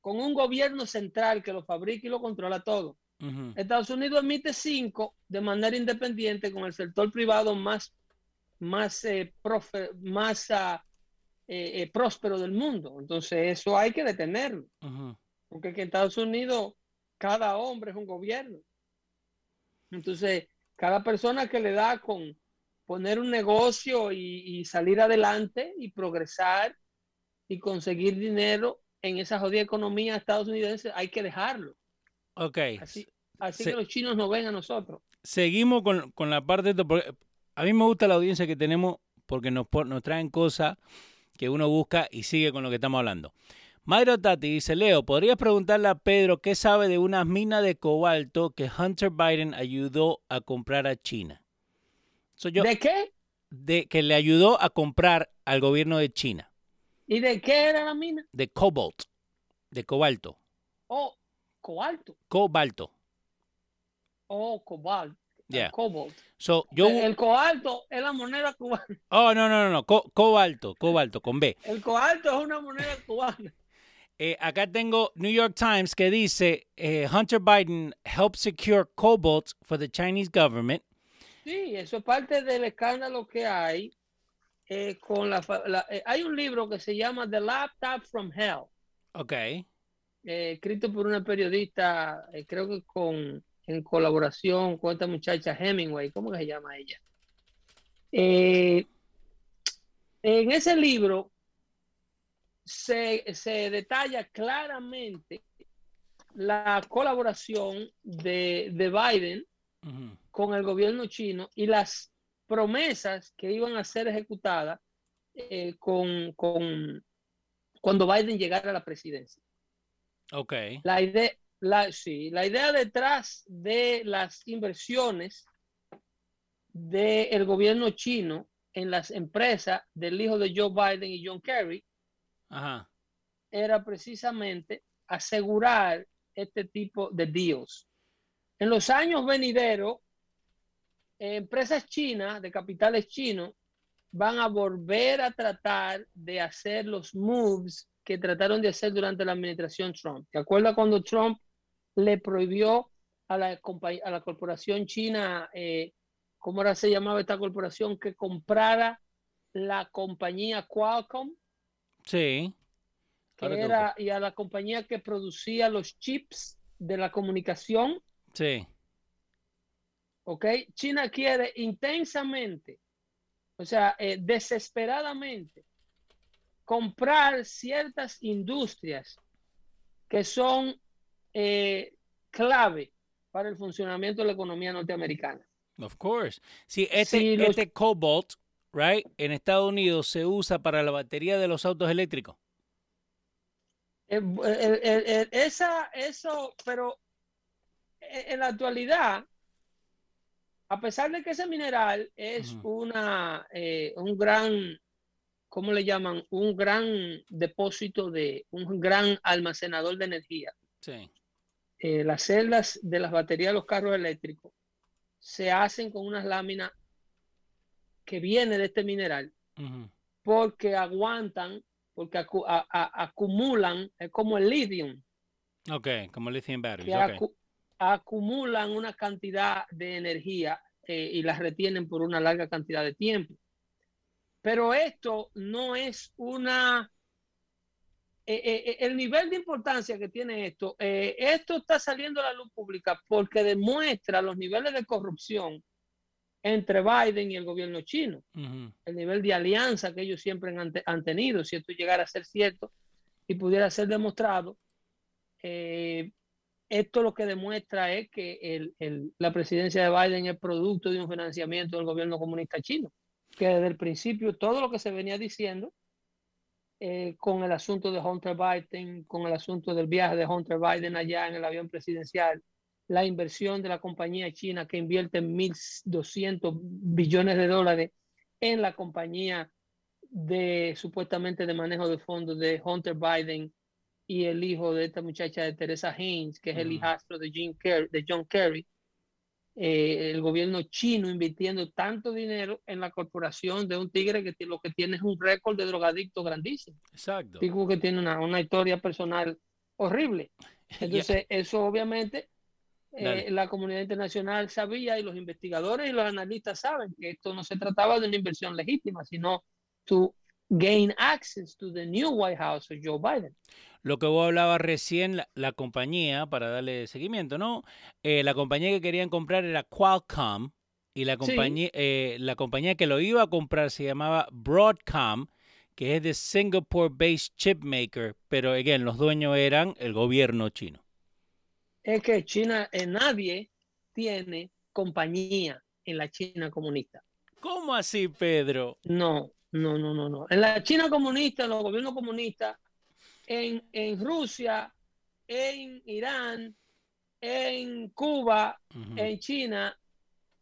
con un gobierno central que lo fabrica y lo controla todo. Estados Unidos emite 5 de manera independiente con el sector privado más, más, eh, profe- más ah, eh, eh, próspero del mundo. Entonces eso hay que detenerlo. Porque que en Estados Unidos cada hombre es un gobierno. Entonces, cada persona que le da con poner un negocio y, y salir adelante y progresar y conseguir dinero en esa jodida economía estadounidense, hay que dejarlo. Ok. Así, así Se- que los chinos nos ven a nosotros. Seguimos con, con la parte de a mí me gusta la audiencia que tenemos porque nos, nos traen cosas que uno busca y sigue con lo que estamos hablando. Mayro Tati dice, Leo, ¿podrías preguntarle a Pedro qué sabe de unas minas de cobalto que Hunter Biden ayudó a comprar a China? So, yo, ¿De qué? de, que le ayudó a comprar al gobierno de China, ¿Y de qué era la mina? de cobalt, de cobalto, Oh, cobalto. cobalto. Oh, cobalt. Yeah. Cobalt. So, yo, el, el cobalto es la moneda cubana. oh, no, no, no, no, co- cobalto, cobalto, con B. El cobalto es una moneda cubana. Eh, acá tengo New York Times que dice, eh, Hunter Biden helped secure cobalt for the Chinese government. Sí, eso es parte del escándalo que hay eh, con la, hay un libro que se llama The Laptop from Hell, Ok, escrito por una periodista, creo que con en colaboración con esta muchacha Hemingway, ¿cómo que se llama ella? Eh, en ese libro se, se detalla claramente la colaboración de, de Biden con el gobierno chino y las promesas que iban a ser ejecutadas eh, con, con- cuando Biden llegara a la presidencia. ok, La idea, la, sí, la idea detrás de las inversiones del gobierno chino en las empresas del hijo de Joe Biden y John Kerry ajá, era precisamente asegurar este tipo de deals. En los años venideros, eh, empresas chinas, de capitales chinos, van a volver a tratar de hacer los moves que trataron de hacer durante la administración Trump. ¿Te acuerdas cuando Trump le prohibió a la, a la corporación china, eh, ¿cómo era se llamaba esta corporación? Que comprara la compañía Qualcomm sí. Ahora que- era y a la compañía que producía los chips de la comunicación, Sí, ¿ok? China quiere intensamente, o sea, eh, desesperadamente, comprar ciertas industrias que son eh, clave para el funcionamiento de la economía norteamericana. of course. Sí, este, Sí, los- este cobalt, right, en Estados Unidos se usa para la batería de los autos eléctricos. Eh, eh, esa, eso, pero en la actualidad, a pesar de que ese mineral es Ujú. una, eh, un gran, ¿cómo le llaman? Un gran depósito de, un gran almacenador de energía. Sí, Eh, las celdas de las baterías de los carros eléctricos se hacen con unas láminas que viene de este mineral porque aguantan, porque acu- a- a- acumulan, es como el lithium, ok, como lithium batteries, que ok. acu- acumulan una cantidad de energía eh, y las retienen por una larga cantidad de tiempo. Pero esto no es una... eh, eh, eh, el nivel de importancia que tiene esto, eh, esto está saliendo a la luz pública porque demuestra los niveles de corrupción entre Biden y el gobierno chino. El nivel de alianza que ellos siempre han, te- han tenido, si esto llegara a ser cierto y pudiera ser demostrado, esto lo que demuestra es que el- el- la presidencia de Biden es producto de un financiamiento del gobierno comunista chino, que desde el principio todo lo que se venía diciendo eh, con el asunto de Hunter Biden, con el asunto del viaje de Hunter Biden allá en el avión presidencial, la inversión de la compañía china que invierte 1.200 billones de dólares en la compañía de supuestamente de manejo de fondos de Hunter Biden y el hijo de esta muchacha de Teresa Haynes, que es el Ujú. hijastro de, Jim de John Kerry, eh, el gobierno chino invirtiendo tanto dinero en la corporación de un tigre que lo que tiene es un récord de drogadicto grandísimo. Exacto. Que tiene una, una historia personal horrible. Entonces, eso obviamente eh, la comunidad internacional sabía y los investigadores y los analistas saben que esto no se trataba de una inversión legítima, sino to gain access to the new White House of Joe Biden. Lo que vos hablabas recién, la, la compañía, para darle seguimiento, ¿no? Eh, la compañía que querían comprar era Qualcomm y la Sí. compañía, eh, la compañía que lo iba a comprar se llamaba Broadcom, que es de Singapore-based chipmaker, pero again, los dueños eran el gobierno chino. Es que China, eh, nadie tiene compañía en la China comunista. ¿Cómo así, Pedro? No, no, no, no, no. En la China comunista, en los gobiernos comunistas, en, en Rusia, en Irán, en Cuba, en China,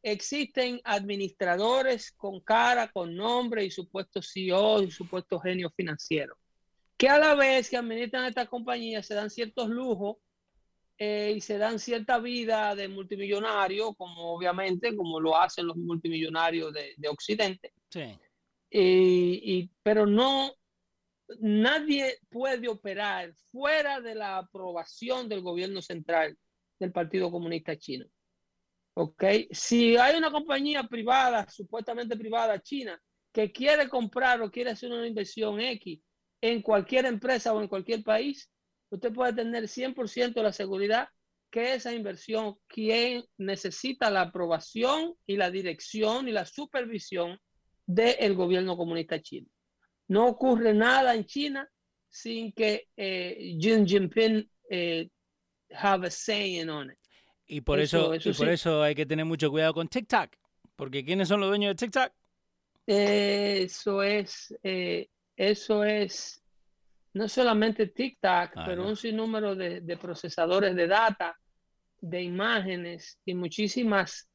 existen administradores con cara, con nombre y supuestos CEO y supuestos genios financieros, que a la vez que administran estas compañías se dan ciertos lujos eh, y se dan cierta vida de multimillonario, como obviamente, como lo hacen los multimillonarios de, de Occidente, Sí. Y, pero no, nadie puede operar fuera de la aprobación del gobierno central del Partido Comunista Chino. ¿Ok? Si hay una compañía privada, supuestamente privada china, que quiere comprar o quiere hacer una inversión X en cualquier empresa o en cualquier país, usted puede tener 100% la seguridad que esa inversión, quien necesita la aprobación y la dirección y la supervisión del gobierno comunista chino. No ocurre nada en China sin que eh, Xi Jinping eh, have a saying on it. Y por Eso- eso, eso y por sí. eso hay que tener mucho cuidado con TikTok. Porque ¿quiénes son los dueños de TikTok? Eso es, eh, eso es no solamente TikTok, Ah, pero no. un sinnúmero de, de procesadores de data, de imágenes y muchísimas,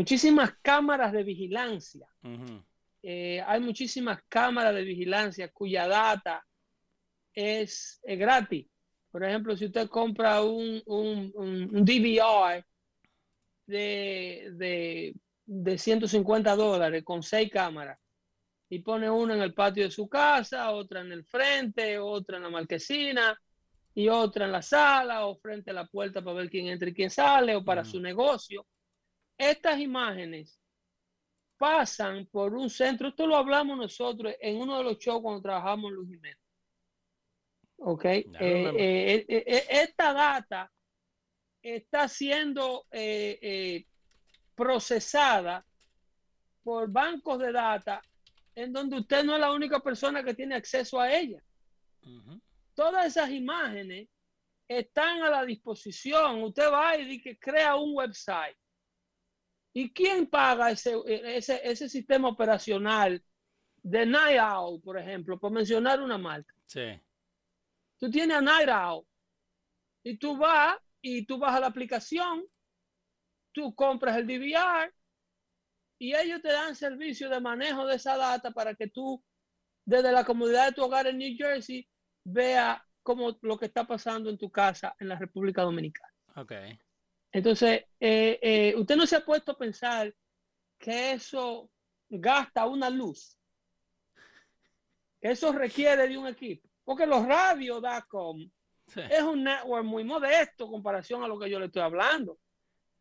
muchísimas cámaras de vigilancia. Eh, hay muchísimas cámaras de vigilancia cuya data es, es gratis. Por ejemplo, si usted compra un, un, un- un DVR de, de, de 150 dólares con seis cámaras y pone una en el patio de su casa, otra en el frente, otra en la marquesina y otra en la sala o frente a la puerta para ver quién entra y quién sale o para su negocio. Estas imágenes pasan por un centro, esto lo hablamos nosotros en uno de los shows cuando trabajamos en Luis Jiménez. Ok, Eh, eh, eh, eh, esta data está siendo procesada por bancos de data en donde usted no es la única persona que tiene acceso a ella. Todas esas imágenes están a la disposición. Usted va y dice que crea un website. ¿Y quién paga ese, ese, ese sistema operacional de Night Owl, por ejemplo, por mencionar una marca? Sí. Tú tienes a Night Owl y tú vas y tú vas a la aplicación, tú compras el DVR y ellos te dan servicio de manejo de esa data para que tú desde la comodidad de tu hogar en New Jersey vea cómo lo que está pasando en tu casa en la República Dominicana. Ok. Entonces, eh, eh, usted no se ha puesto a pensar que eso gasta una luz, que eso requiere de un equipo, porque los radios.com Sí. es un network muy modesto en comparación a lo que yo le estoy hablando.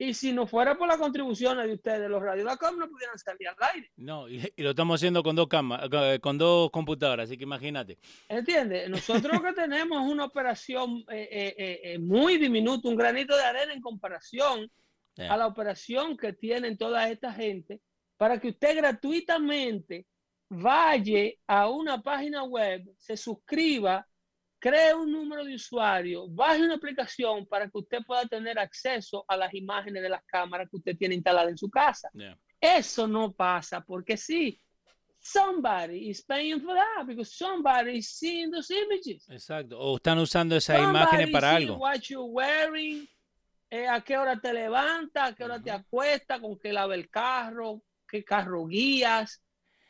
Y si no fuera por las contribuciones de ustedes, los radios.com no pudieran salir al aire. No, y, y lo estamos haciendo con dos cámaras, con dos computadoras, así que imagínate. ¿Entiendes? Nosotros lo que tenemos es una operación eh, eh, eh, eh, muy diminuta, un granito de arena en comparación a la operación que tienen toda esta gente para que usted gratuitamente vaya a una página web, se suscriba, cree un número de usuario, baje una aplicación para que usted pueda tener acceso a las imágenes de las cámaras que usted tiene instaladas en su casa. Ya. Eso no pasa porque sí, somebody is paying for that because somebody is seeing those images. Exacto. O están usando esas Somebody imágenes para algo. What you're wearing, eh, a qué hora te levantas, a qué hora te Ujú. acuestas, con qué lava el carro, qué carro guías,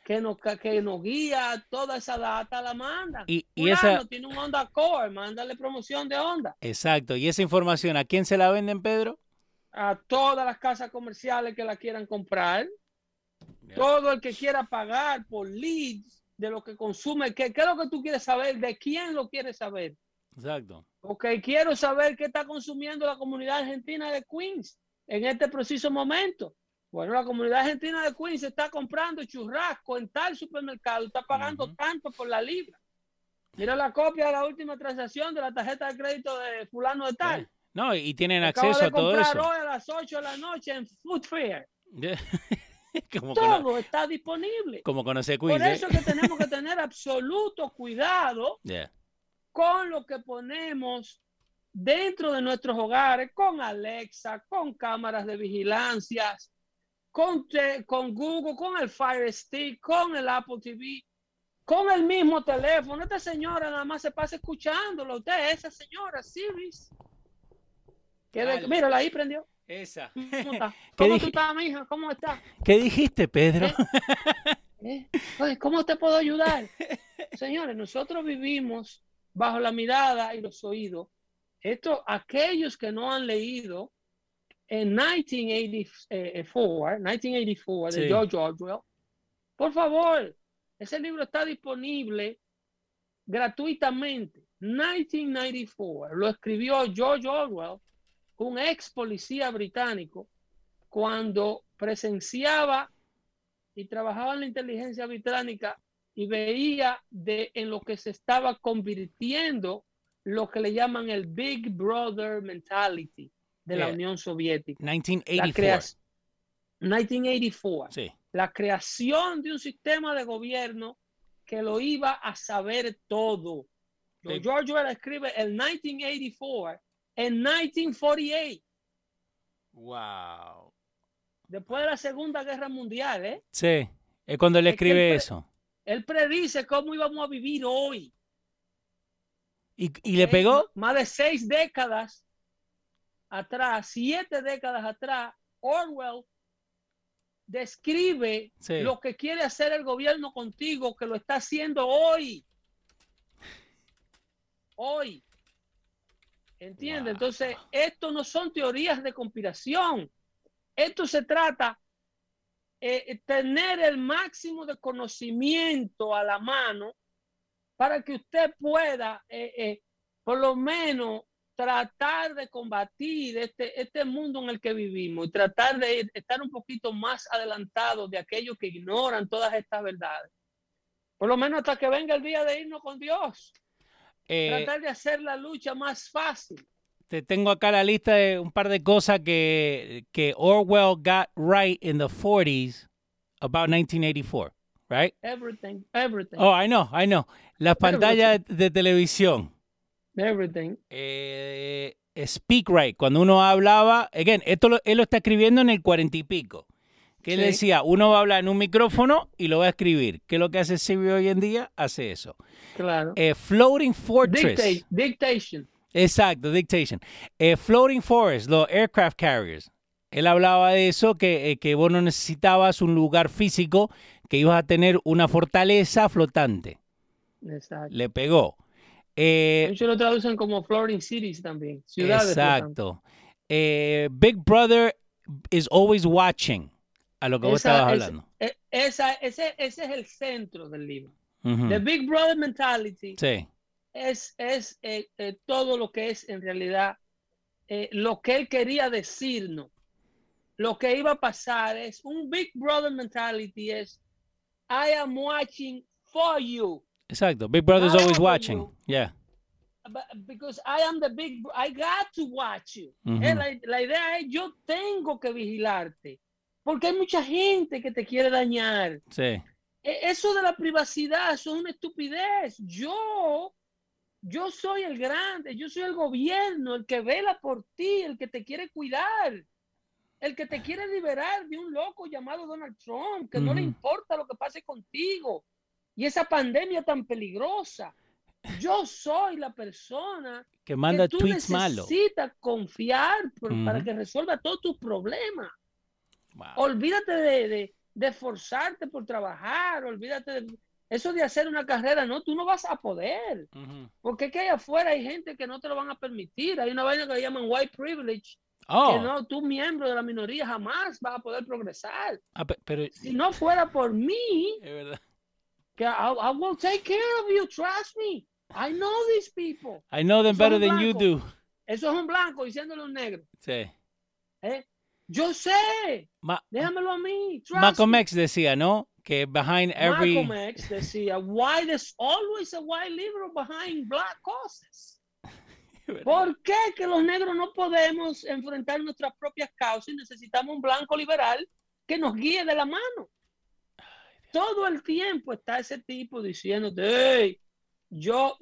qué no, ca- qué no guía, toda esa data la mandan. Y, esa, tiene un Honda Core, mándale promoción de Honda exacto. Y esa información, ¿a quién se la venden, Pedro? a todas las casas comerciales que la quieran comprar, todo el que quiera pagar por leads de lo que consume, ¿qué, qué es lo que tú quieres saber? ¿De quién lo quieres saber? Exacto. Ok, quiero saber qué está consumiendo la comunidad argentina de Queens en este preciso momento. Bueno, la comunidad argentina de Queens está comprando churrasco en tal supermercado, está pagando tanto por la libra. Mira la copia de la última transacción de la tarjeta de crédito de fulano de tal. No, y tienen Acabo acceso a todo comprar eso. hoy a las 8 de la noche en Food Fair. como, cono- Todo está disponible. como conoce Por Queens, ¿eh? eso es que tenemos que tener absoluto cuidado con lo que ponemos dentro de nuestros hogares, con Alexa, con cámaras de vigilancia, con, con Google, con el Fire Stick, con el Apple TV, con el mismo teléfono. Esta señora nada más se pasa escuchándolo. Usted, esa señora, Siris. Que mírala, ahí prendió. Esa. ¿Cómo está? ¿Qué ¿Cómo tú estás, mija? ¿Cómo estás? ¿Qué dijiste, Pedro? ¿Eh? Oye, ¿Cómo te puedo ayudar? Señores, nosotros vivimos bajo la mirada y los oídos. Esto, aquellos que no han leído en 1984, 1984 de Sí. George Orwell, por favor, ese libro está disponible gratuitamente. 1994 lo escribió George Orwell, un ex policía británico, cuando presenciaba y trabajaba en la inteligencia británica y veía de en lo que se estaba convirtiendo lo que le llaman el Big Brother mentality de la. Unión Soviética. La 1984. crea- 1984 Sí. la creación de un sistema de gobierno que lo iba a saber todo. Sí. George Orwell escribe el 1984 en 1948, Wow. después de la Segunda Guerra Mundial, ¿eh? Sí. Es cuando él Es escribe él eso. Él predice cómo íbamos a vivir hoy. ¿Y, y le pegó? Más de seis décadas atrás, siete décadas atrás, Orwell describe Sí. lo que quiere hacer el gobierno contigo, que lo está haciendo hoy. Hoy. ¿Entiendes? Wow. Entonces, esto no son teorías de conspiración. Esto se trata de tener el máximo de conocimiento a la mano para que usted pueda, eh, eh, por lo menos, tratar de combatir este, este mundo en el que vivimos y tratar de estar un poquito más adelantado de aquellos que ignoran todas estas verdades. Por lo menos hasta que venga el día de irnos con Dios. Eh, tratar de hacer la lucha más fácil. te tengo acá la lista de un par de cosas que, que Orwell got right in the 40s about 1984, right? Everything, everything, Oh, I know, I know. Las pantallas de televisión. Everything. eh, speak right. Cuando uno hablaba, again, esto lo- él lo está escribiendo en el cuarenta y pico. Que él Sí. decía, uno va a hablar en un micrófono y lo va a escribir. ¿Qué es lo que hace Siri hoy en día? Hace eso. Claro. Eh, floating Fortress. Dictation. Exacto, dictation. Eh, floating Forest, los aircraft carriers. Él hablaba de eso, que, que vos no necesitabas un lugar físico, que ibas a tener una fortaleza flotante. Exacto. Le pegó. Eh, Muchos lo traducen como floating cities también. Ciudades. Exacto. Eh, Big Brother is always watching a lo que vos Esa- estabas esa- hablando. e- esa- ese, ese es el centro del libro. Ujú. The Big Brother mentality Sí, es, es eh, eh, todo lo que es en realidad eh, lo que él quería decirnos. Lo que iba a pasar es un Big Brother mentality es I am watching for you. Exacto. Big Brother is Not always watching. you. Yeah. but- because I am the big, I got to watch you. Ujú. Eh, la, la idea es yo tengo que vigilarte, porque hay mucha gente que te quiere dañar. Sí. E- Eso de la privacidad, eso es una estupidez. Yo, yo soy el grande, yo soy el gobierno, el que vela por ti, el que te quiere cuidar, el que te quiere liberar de un loco llamado Donald Trump, que no le Ujú. importa lo que pase contigo y esa pandemia tan peligrosa. Yo soy la persona Que manda que tú tweets malos. necesitas confiar por- para Ujú. que resuelva todos tus problemas. Wow. Olvídate de, de, de esforzarte por trabajar, olvídate de eso de hacer una carrera, no, tú no vas a poder, Ujú. porque es que allá afuera hay gente que no te lo van a permitir, hay una vaina que le llaman white privilege, que Oh, no, tú miembro de la minoría jamás vas a poder progresar. ah, pe- pero Si no fuera por mí, es verdad. I, I will take care of you, trust me. I know these people. I know them better than you do. Eso es un blanco diciéndole un negro. Sí. ¿eh? Yo sé, Ma- déjamelo a mí. trust Malcolm. X decía, ¿no? Que behind every Malcolm X decía, why there's always a white liberal behind black causes. ¿Por qué que los negros no podemos enfrentar nuestras propias causas y necesitamos un blanco liberal que nos guíe de la mano? Todo el tiempo está ese tipo diciéndote, hey, yo,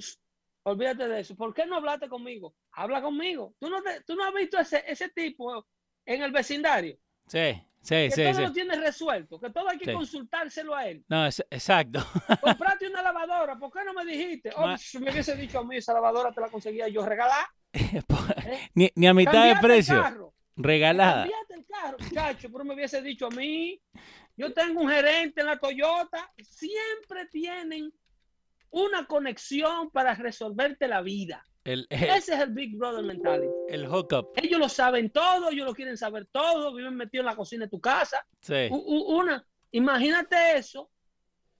olvídate de eso. ¿Por qué no hablaste conmigo? Habla conmigo. ¿Tú no, te- tú no has visto ese, ese tipo en el vecindario? Sí, Sí, que sí, todo sí. lo tiene resuelto, que todo hay que Sí. consultárselo a él. No, es- exacto. Comprate una lavadora, ¿por qué no me dijiste? Oh, si me hubiese dicho a mí, esa lavadora te la conseguía yo regalar. ¿eh? ni, ni a mitad de Cambiate precio. carro. Regalada. Cambiate el carro, muchacho, pero me hubiese dicho a mí. Yo tengo un gerente en la Toyota. Siempre tienen una conexión para resolverte la vida. El, el, Ese es el Big Brother mentality. el hookup. Ellos lo saben todo, ellos lo quieren saber todo, viven metidos en la cocina de tu casa. Sí. U- u- una, imagínate eso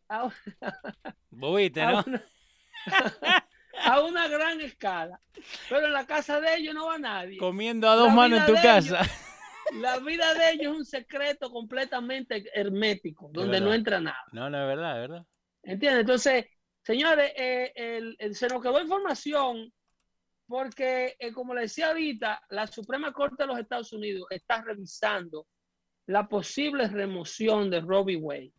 a, Bobiste, a ¿no? una, a una gran escala. Pero en la casa de ellos no va nadie. Comiendo a dos manos en tu de ellos- casa. La vida de ellos es un secreto completamente hermético, donde no entra nada. No, no, es verdad, es verdad. ¿Entiendes? Entonces, señores, eh, el- el- se nos quedó información porque, eh, como le decía ahorita, la Suprema Corte de los Estados Unidos está revisando la posible remoción de Robbie Wade.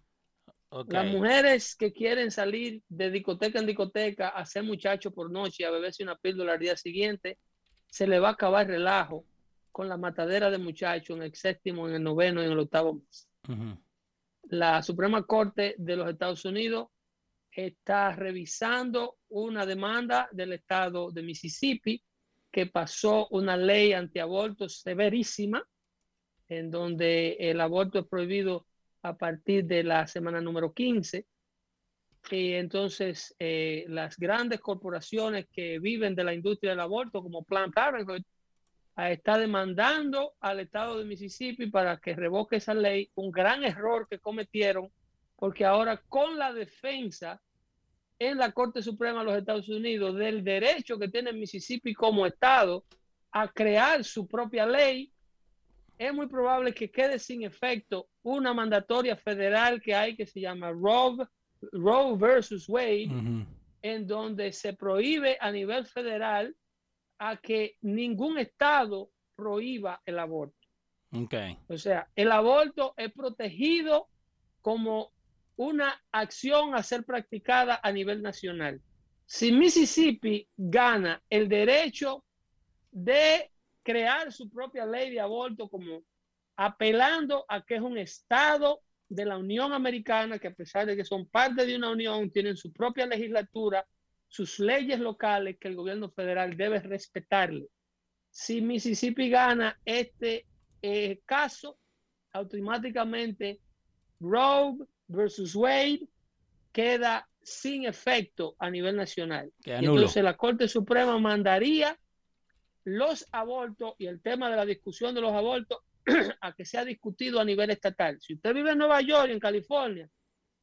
Ok. Las mujeres que quieren salir de discoteca en discoteca a ser muchachos por noche y a beberse una píldora al día siguiente, se le va a acabar el relajo con la matadera de muchachos en el séptimo, en el noveno y en el octavo mes. Ujú. La Suprema Corte de los Estados Unidos está revisando una demanda del estado de Mississippi que pasó una ley antiaborto severísima en donde el aborto es prohibido a partir de la semana número 15. Y entonces eh, las grandes corporaciones que viven de la industria del aborto, como Planned Parenthood, está demandando al estado de Mississippi para que revoque esa ley, un gran error que cometieron, porque ahora con la defensa en la Corte Suprema de los Estados Unidos del derecho que tiene Mississippi como estado a crear su propia ley, es muy probable que quede sin efecto una mandatoria federal que hay que se llama Roe, Roe versus Wade, Ujú. en donde se prohíbe a nivel federal a que ningún estado prohíba el aborto. Ok. O sea, el aborto es protegido como una acción a ser practicada a nivel nacional. Si Mississippi gana el derecho de crear su propia ley de aborto como apelando a que es un estado de la Unión Americana que a pesar de que son parte de una unión tienen su propia legislatura, sus leyes locales que el gobierno federal debe respetarle. Si Mississippi gana este eh, caso, automáticamente Roe versus Wade queda sin efecto a nivel nacional. Y entonces la Corte Suprema mandaría los abortos y el tema de la discusión de los abortos a que sea discutido a nivel estatal. Si usted vive en Nueva York, en California,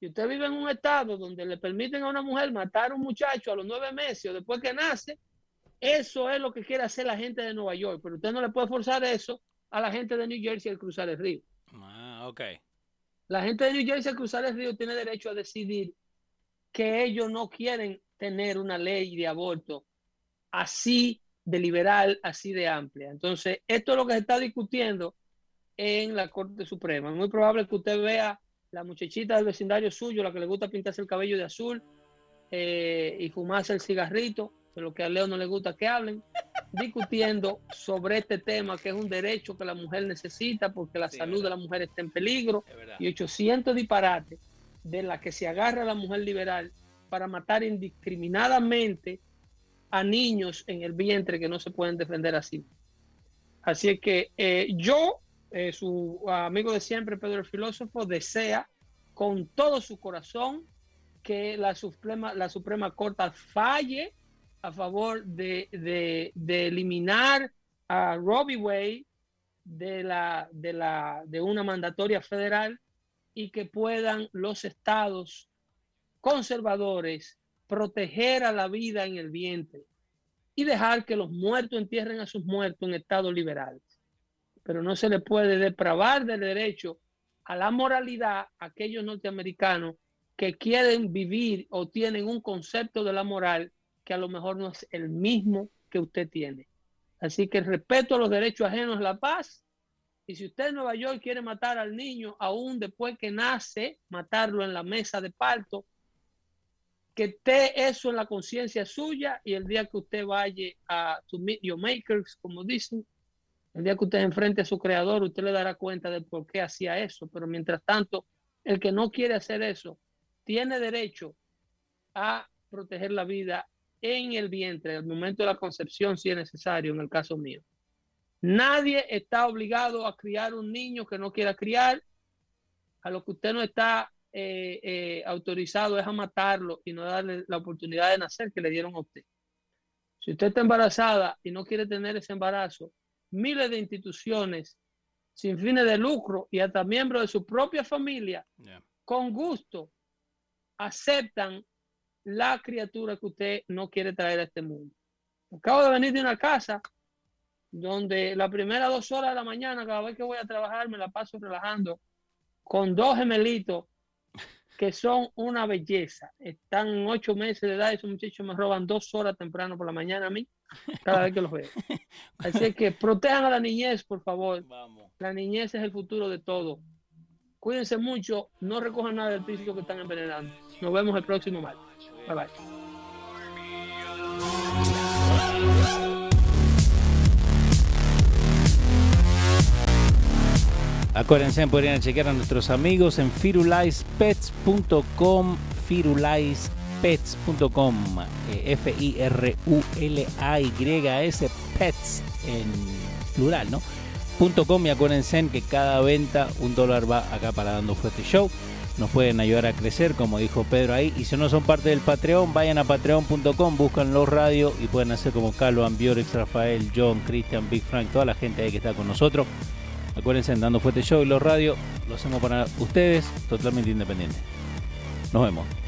y usted vive en un estado donde le permiten a una mujer matar a un muchacho a los nueve meses o después que nace, eso es lo que quiere hacer la gente de Nueva York, pero usted no le puede forzar eso a la gente de New Jersey al cruzar el río. Ah, ok. La gente de New Jersey al cruzar el río tiene derecho a decidir que ellos no quieren tener una ley de aborto así de liberal, así de amplia. Entonces, esto es lo que se está discutiendo en la Corte Suprema. Es muy probable que usted vea la muchachita del vecindario suyo, la que le gusta pintarse el cabello de azul eh, y fumarse el cigarrito, de lo que a Leo no le gusta que hablen, discutiendo sobre este tema que es un derecho que la mujer necesita porque la Sí, salud de la mujer está en peligro y 800 disparates de la que se agarra la mujer liberal para matar indiscriminadamente a niños en el vientre que no se pueden defender así. Así es que eh, yo, eh, su amigo de siempre, Pedro el Filósofo, desea con todo su corazón que la Suprema, la Suprema Corte falle a favor de, de- eliminar a Robbie Wade de, la, de, la, de una mandatoria federal y que puedan los estados conservadores proteger a la vida en el vientre y dejar que los muertos entierren a sus muertos en estados liberales. Pero no se le puede depravar del derecho a la moralidad a aquellos norteamericanos que quieren vivir o tienen un concepto de la moral que a lo mejor no es el mismo que usted tiene. Así que el respeto a los derechos ajenos la paz. Y si usted en Nueva York quiere matar al niño aún después que nace, matarlo en la mesa de parto, que esté eso en la conciencia suya y el día que usted vaya a to meet makers, como dicen, El día que usted enfrente a su creador, usted le dará cuenta de por qué hacía eso. Pero mientras tanto, el que no quiere hacer eso, tiene derecho a proteger la vida en el vientre, el momento de la concepción, si es necesario, en el caso mío. Nadie está obligado a criar un niño que no quiera criar. A lo que usted no está eh, eh, autorizado es a matarlo y no darle la oportunidad de nacer que le dieron a usted. Si usted está embarazada y no quiere tener ese embarazo, miles de instituciones sin fines de lucro y hasta miembros de su propia familia, con gusto, aceptan la criatura que usted no quiere traer a este mundo. Acabo de venir de una casa donde la primera dos horas de la mañana, cada vez que voy a trabajar, me la paso relajando con dos gemelitos que son una belleza. Están ocho meses de edad y esos muchachos me roban dos horas temprano por la mañana a mí, cada vez que los veo. Así que protejan a la niñez, por favor. La niñez es el futuro de todo. Cuídense mucho, no recojan nada del piso que están envenenando. Nos vemos el próximo martes. Bye bye. Acuérdense, podrían chequear a nuestros amigos en firulaispets.com, firulaispets.com, eh, F-I-R-U-L-A-Y-S, pets en plural, ¿no? .com y acuérdense que cada venta un dólar va acá para Dando Fuerte Show. Nos pueden ayudar a crecer, como dijo Pedro ahí. Y si no son parte del Patreon, vayan a patreon.com, buscan los radios y pueden hacer como Carlos, Ambiorex, Rafael, John, Christian, Big Frank, toda la gente ahí que está con nosotros. Acuérdense, Dando Fuerte Show y los radios lo hacemos para ustedes totalmente independientes. Nos vemos.